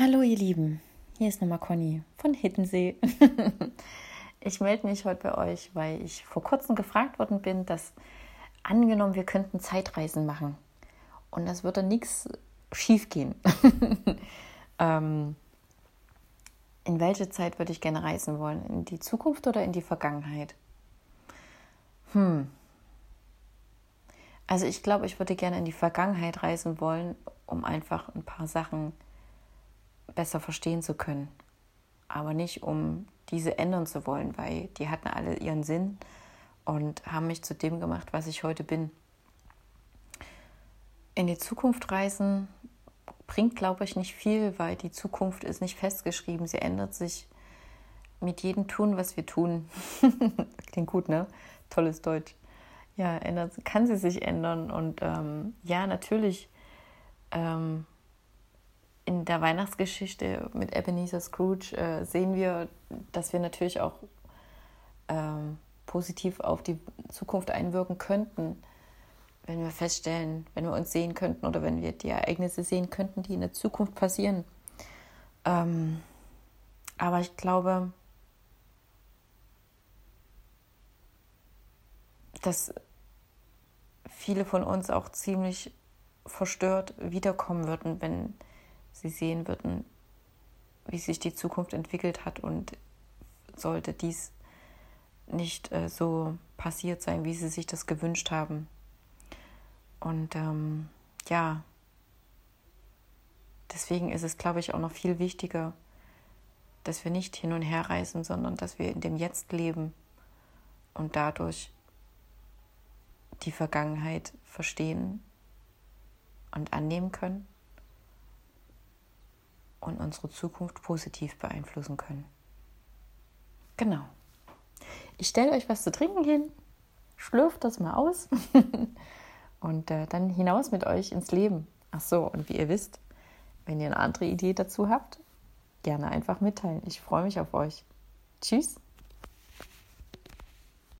Hallo ihr Lieben, hier ist nochmal Conny von Hiddensee. ich melde mich heute bei euch, weil ich vor kurzem gefragt worden bin, dass angenommen, wir könnten Zeitreisen machen und das würde nichts schief gehen. ähm, in welche Zeit würde ich gerne reisen wollen? In die Zukunft oder in die Vergangenheit? Hm. Also ich glaube, ich würde gerne in die Vergangenheit reisen wollen, um einfach ein paar Sachen besser verstehen zu können. Aber nicht, um diese ändern zu wollen, weil die hatten alle ihren Sinn und haben mich zu dem gemacht, was ich heute bin. In die Zukunft reisen bringt, glaube ich, nicht viel, weil die Zukunft ist nicht festgeschrieben. Sie ändert sich mit jedem Tun, was wir tun. Klingt gut, ne? Tolles Deutsch. Ja, ändert, kann sie sich ändern. Und ähm, ja, natürlich ähm, in der Weihnachtsgeschichte mit Ebenezer Scrooge äh, sehen wir, dass wir natürlich auch ähm, positiv auf die Zukunft einwirken könnten, wenn wir feststellen, wenn wir uns sehen könnten oder wenn wir die Ereignisse sehen könnten, die in der Zukunft passieren. Ähm, aber ich glaube, dass viele von uns auch ziemlich verstört wiederkommen würden, wenn sie sehen würden, wie sich die Zukunft entwickelt hat und sollte dies nicht äh, so passiert sein, wie sie sich das gewünscht haben. Und ähm, ja, deswegen ist es, glaube ich, auch noch viel wichtiger, dass wir nicht hin und her reisen, sondern dass wir in dem Jetzt leben und dadurch die Vergangenheit verstehen und annehmen können und unsere Zukunft positiv beeinflussen können. Genau. Ich stelle euch was zu trinken hin, schlürft das mal aus und äh, dann hinaus mit euch ins Leben. Ach so, und wie ihr wisst, wenn ihr eine andere Idee dazu habt, gerne einfach mitteilen. Ich freue mich auf euch. Tschüss.